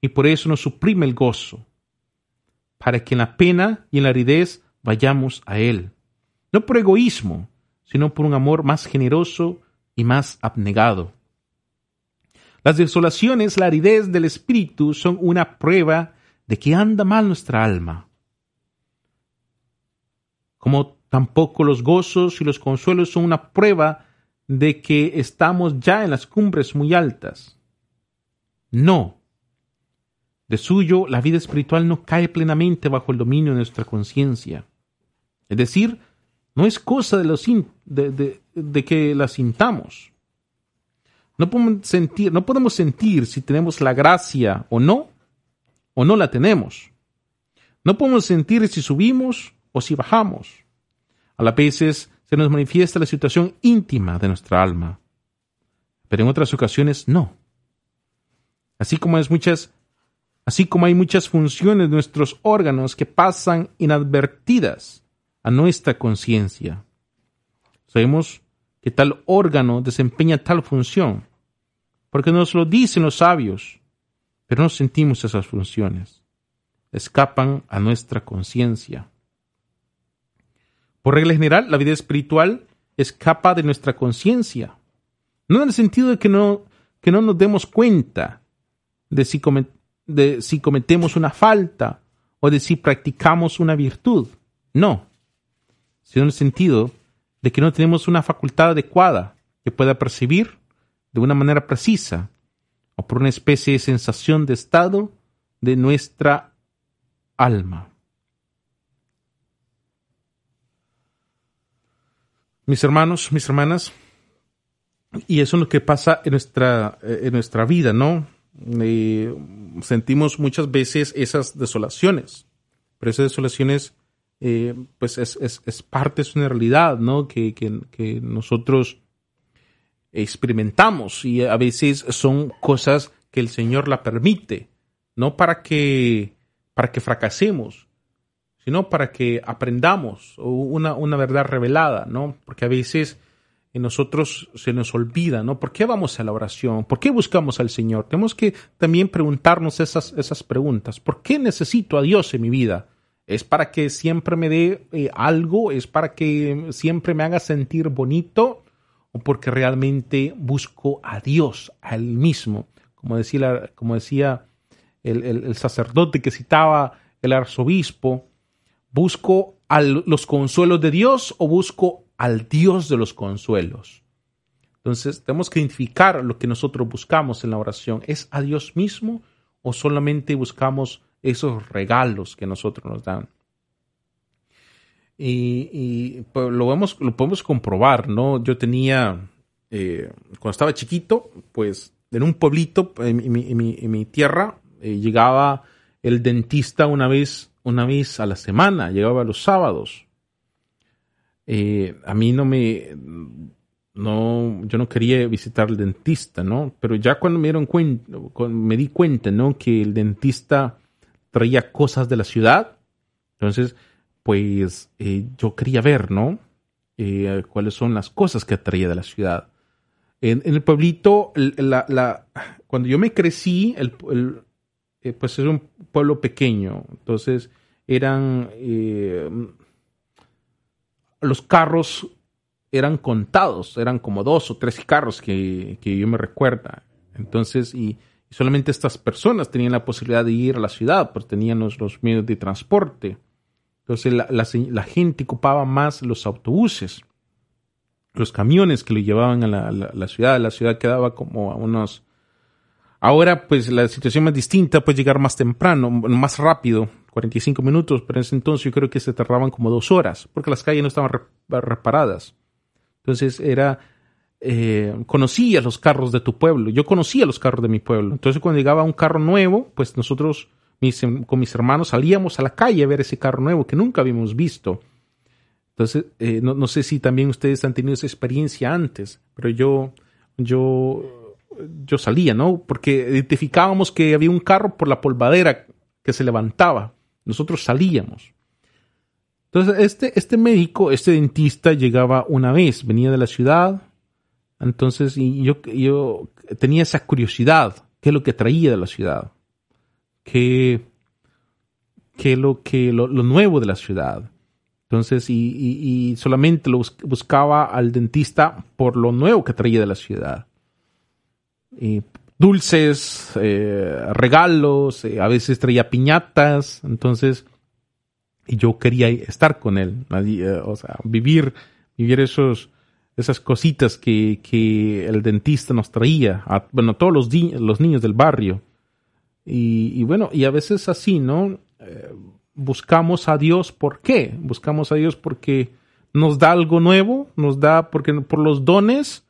y por eso nos suprime el gozo, para que en la pena y en la aridez vayamos a Él, no por egoísmo, sino por un amor más generoso y más abnegado. Las desolaciones, la aridez del espíritu son una prueba de que anda mal nuestra alma. Como tampoco los gozos y los consuelos son una prueba de que estamos ya en las cumbres muy altas. No. De suyo, la vida espiritual no cae plenamente bajo el dominio de nuestra conciencia. Es decir, no es cosa de, de que la sintamos. No podemos, sentir, no podemos sentir si tenemos la gracia o no o no la tenemos. No podemos sentir si subimos o si bajamos. A las veces se nos manifiesta la situación íntima de nuestra alma, pero en otras ocasiones no. Así como, es muchas, así como hay muchas funciones de nuestros órganos que pasan inadvertidas a nuestra conciencia. Sabemos que tal órgano desempeña tal función, porque nos lo dicen los sabios pero no sentimos esas funciones. Escapan a nuestra conciencia. Por regla general, la vida espiritual escapa de nuestra conciencia. No en el sentido de que no, que no nos demos cuenta de si, de si cometemos una falta o de si practicamos una virtud. No, sino en el sentido de que no tenemos una facultad adecuada que pueda percibir de una manera precisa o por una especie de sensación de estado de nuestra alma. Mis hermanos, mis hermanas, y eso es lo que pasa en nuestra, eh, en nuestra vida, ¿no? Sentimos muchas veces esas desolaciones, pero esas desolaciones, eh, pues es, es, es, parte, es una realidad, ¿no? Que, que, que nosotros experimentamos y a veces son cosas que el Señor la permite, no para que, para que fracasemos, sino para que aprendamos una, una verdad revelada, ¿no? Porque a veces en nosotros se nos olvida, ¿no? ¿Por qué vamos a la oración? ¿Por qué buscamos al Señor? Tenemos que también preguntarnos esas, esas preguntas. ¿Por qué necesito a Dios en mi vida? ¿Es para que siempre me dé eh, algo? ¿Es para que siempre me haga sentir bonito? o porque realmente busco a Dios, a Él mismo. Como decía, como decía el, el, sacerdote que citaba el arzobispo, ¿busco a los consuelos de Dios o busco al Dios de los consuelos? Entonces, tenemos que identificar lo que nosotros buscamos en la oración. ¿Es a Dios mismo o solamente buscamos esos regalos que nosotros nos dan? Y, y, pues, lo, lo podemos comprobar, ¿no? Yo tenía, eh, cuando estaba chiquito, pues en un pueblito, en mi tierra, eh, llegaba el dentista una vez, una vez a la semana, llegaba los sábados. A mí no me, no, yo no quería visitar al dentista, ¿no? Pero ya cuando me di cuenta, ¿no? Que el dentista traía cosas de la ciudad, entonces pues eh, yo quería ver, ¿no? Eh, cuáles son las cosas que traía de la ciudad. En, el pueblito, cuando yo me crecí, el, el eh, pues es un pueblo pequeño, entonces eran eh, los carros eran contados, eran como dos o tres carros que, que yo me recuerda. Entonces, y, solamente estas personas tenían la posibilidad de ir a la ciudad, pues tenían los, los medios de transporte. Entonces la, la, gente ocupaba más los autobuses, los camiones que lo llevaban a la, la, ciudad. La ciudad quedaba como a unos... Ahora pues la situación es distinta, puede llegar más temprano, más rápido, 45 minutos, pero en ese entonces yo creo que se tardaban como dos horas, porque las calles no estaban reparadas. Entonces era... Eh, conocías los carros de tu pueblo, yo conocía los carros de mi pueblo. Entonces cuando llegaba un carro nuevo, pues nosotros mis, con mis hermanos salíamos a la calle a ver ese carro nuevo que nunca habíamos visto. Entonces, eh, no, no, sé si también ustedes han tenido esa experiencia antes, pero yo, yo, yo salía, ¿no? Porque identificábamos que había un carro por la polvadera que se levantaba. Nosotros salíamos. Entonces, este, este médico, este dentista llegaba una vez, venía de la ciudad. Entonces, y yo, yo tenía esa curiosidad, qué es lo que traía de la ciudad qué, qué lo, que, lo, nuevo de la ciudad. Entonces, y, solamente lo buscaba al dentista por lo nuevo que traía de la ciudad. Dulces, eh, regalos, eh, a veces traía piñatas, entonces, y yo quería estar con él, eh, o sea, vivir, vivir esos, esas cositas que, que el dentista nos traía, a, bueno, todos los, los niños del barrio. Y, y, bueno, y a veces así, ¿no? Buscamos a Dios, ¿por qué? Buscamos a Dios porque nos da algo nuevo, nos da porque por los dones,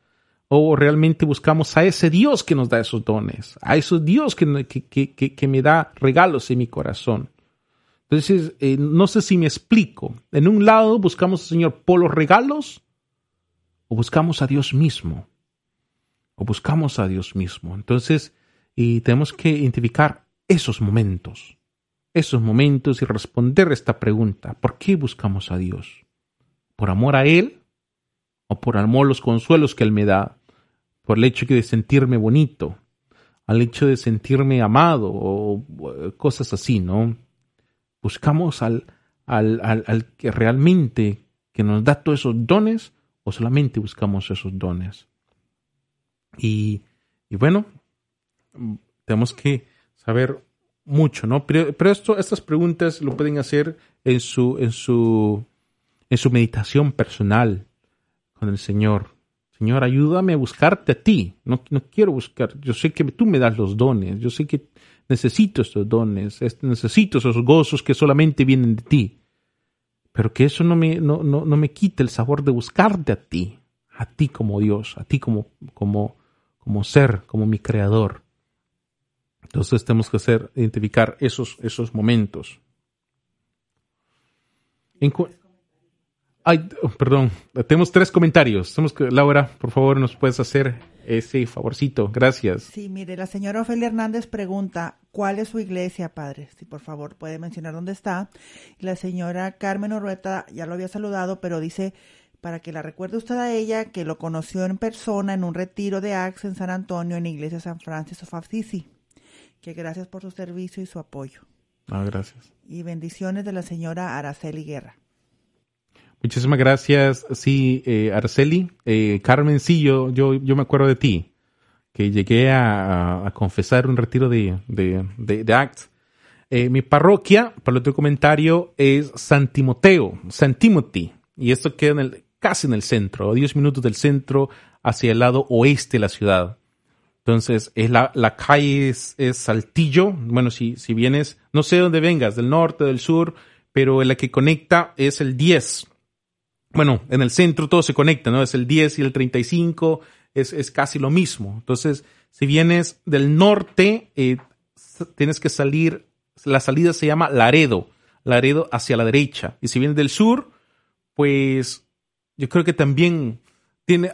o realmente buscamos a ese Dios que nos da esos dones, a ese Dios que, que, que, que me da regalos en mi corazón. Entonces, eh, no sé si me explico. En un lado buscamos al Señor por los regalos, o buscamos a Dios mismo, o buscamos a Dios mismo. Entonces, y tenemos que identificar esos momentos, esos momentos y responder esta pregunta. ¿Por qué buscamos a Dios? ¿Por amor a Él? ¿O por amor a los consuelos que Él me da? ¿Por el hecho de sentirme bonito? ¿Al hecho de sentirme amado? O cosas así, ¿no? ¿Buscamos al, al, al, al que realmente que nos da todos esos dones o solamente buscamos esos dones? Y, y bueno, tenemos que saber mucho, ¿no? Pero, pero esto, estas preguntas lo pueden hacer en su, en su, en su meditación personal con el Señor. Señor, ayúdame a buscarte a ti. No, no quiero buscar. Yo sé que tú me das los dones. Yo sé que necesito estos dones. Necesito esos gozos que solamente vienen de ti. Pero que eso no me, no, no, no me quite el sabor de buscarte a ti. A ti como Dios. A ti como, como, como ser, como mi creador. Entonces tenemos que hacer, identificar esos, esos momentos. En Ay, oh, perdón, tenemos tres comentarios. Laura, por favor, nos puedes hacer ese favorcito. Gracias. Sí, mire, la señora Ofelia Hernández pregunta, ¿cuál es su iglesia, padre? Si por favor puede mencionar dónde está. La señora Carmen Orrueta ya lo había saludado, pero dice, para que la recuerde usted a ella, que lo conoció en persona en un retiro de Axe en San Antonio, en la iglesia San Francisco of Assisi que gracias por su servicio y su apoyo. Ah, gracias. Y bendiciones de la señora Araceli Guerra. Muchísimas gracias, sí, eh, Araceli. Eh, Carmen, sí, yo, yo, yo me acuerdo de ti, que llegué a, a confesar un retiro de, de, de, de ACT. Eh, mi parroquia, para el otro comentario, es San Timoteo, San Timothy, y esto queda en el, casi en el centro, a 10 minutos del centro, hacia el lado oeste de la ciudad. Entonces, es la, la calle es, es Saltillo. Bueno, si, si vienes, no sé dónde vengas, del norte, del sur, pero la que conecta es el 10. Bueno, en el centro todo se conecta, ¿no? Es el 10 y el 35, es, es casi lo mismo. Entonces, si vienes del norte, eh, tienes que salir, la salida se llama Laredo, Laredo hacia la derecha. Y si vienes del sur, pues yo creo que también tiene,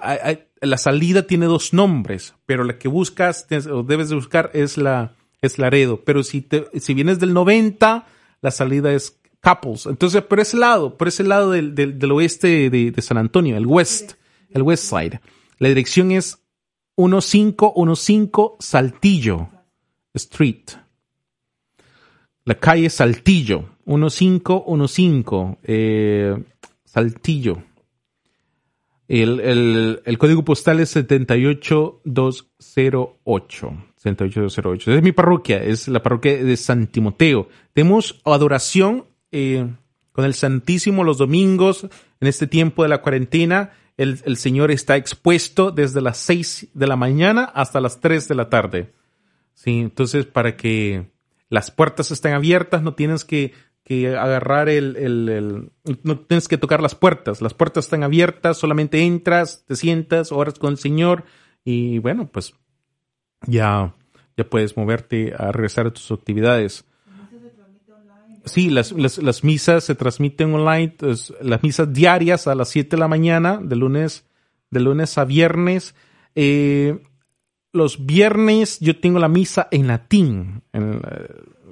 la salida tiene dos nombres, pero la que buscas tienes- o debes de buscar es la es Laredo. Pero si te, si vienes del 90, la salida es Couples. Entonces, por ese lado, por ese lado del, del, oeste de, de San Antonio, el west, el west side. La dirección es 1515 Saltillo Street. La calle Saltillo, 1515 eh, Saltillo. El, el, el código postal es 78208. 78208. Es mi parroquia, es la parroquia de San Timoteo. Tenemos adoración eh, con el Santísimo los domingos en este tiempo de la cuarentena. El, el Señor está expuesto desde las 6 de la mañana hasta las 3 de la tarde. Sí, entonces para que las puertas estén abiertas, no tienes que, que agarrar el, el- el- no tienes que tocar las puertas. Las puertas están abiertas, solamente entras, te sientas, oras con el Señor y bueno, pues ya, ya puedes moverte a regresar a tus actividades. Sí, las, las, misas se transmiten online, pues, las misas diarias a las 7 de la mañana, de lunes, lunes a viernes. Eh, los viernes yo tengo la misa en latín. Eh,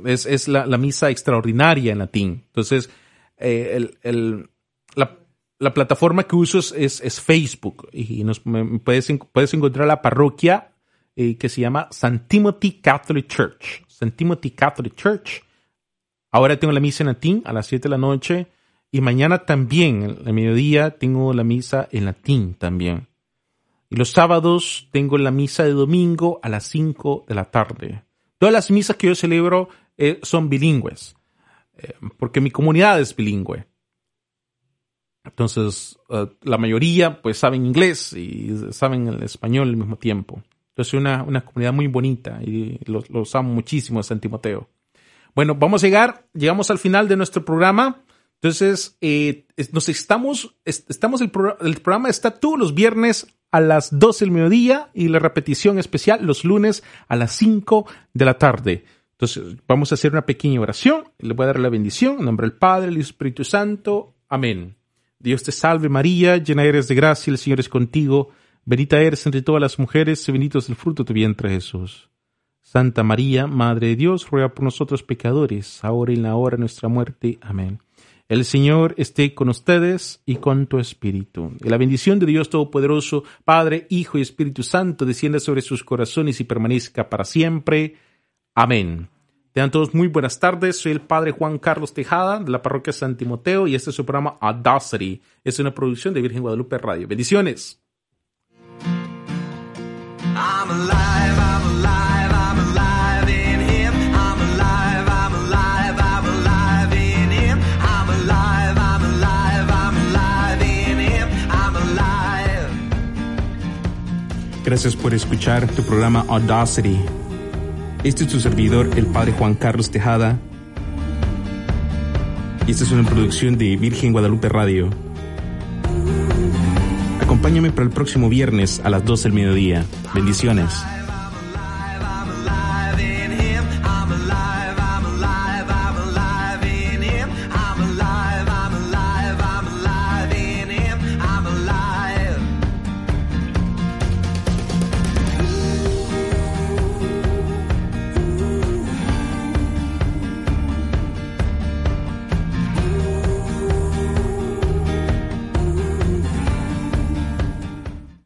es es la, misa extraordinaria en latín. Entonces, eh, el, el- la, la plataforma que uso es, es, es Facebook y nos puedes, puedes encontrar la parroquia que se llama San Timothy Catholic Church. San Timothy Catholic Church. Ahora tengo la misa en latín a las 7 de la noche y mañana también, al mediodía, tengo la misa en latín también. Y los sábados tengo la misa de domingo a las 5 de la tarde. Todas las misas que yo celebro eh, son bilingües, eh, porque mi comunidad es bilingüe. Entonces, eh, la mayoría pues saben inglés y saben el español al mismo tiempo. Entonces, una, una comunidad muy bonita y los, los amo muchísimo, San Timoteo. Bueno, vamos a llegar, llegamos al final de nuestro programa. Entonces, eh, nos estamos, es- estamos el, pro- el programa está todos los viernes a las 12 del mediodía y la repetición especial los lunes a las 5 de la tarde. Entonces, vamos a hacer una pequeña oración. Le voy a dar la bendición en nombre del Padre, del Espíritu Santo. Amén. Dios te salve María, llena eres de gracia, el Señor es contigo. Bendita eres entre todas las mujeres y bendito es el fruto de tu vientre Jesús. Santa María, Madre de Dios, ruega por nosotros pecadores, ahora y en la hora de nuestra muerte. Amén. El Señor esté con ustedes y con tu espíritu. Y la bendición de Dios Todopoderoso, Padre, Hijo y Espíritu Santo, descienda sobre sus corazones y permanezca para siempre. Amén. Tengan todos muy buenas tardes. Soy el Padre Juan Carlos Tejada de la Parroquia San Timoteo y este es su programa Audacity. Es una producción de Virgen Guadalupe Radio. Bendiciones. I'm alive, Gracias por escuchar tu programa Audacity. Este es tu servidor, el Padre Juan Carlos Tejada. Y esta es una producción de Virgen Guadalupe Radio. Acompáñame para el próximo viernes a las 12 del mediodía. Bendiciones.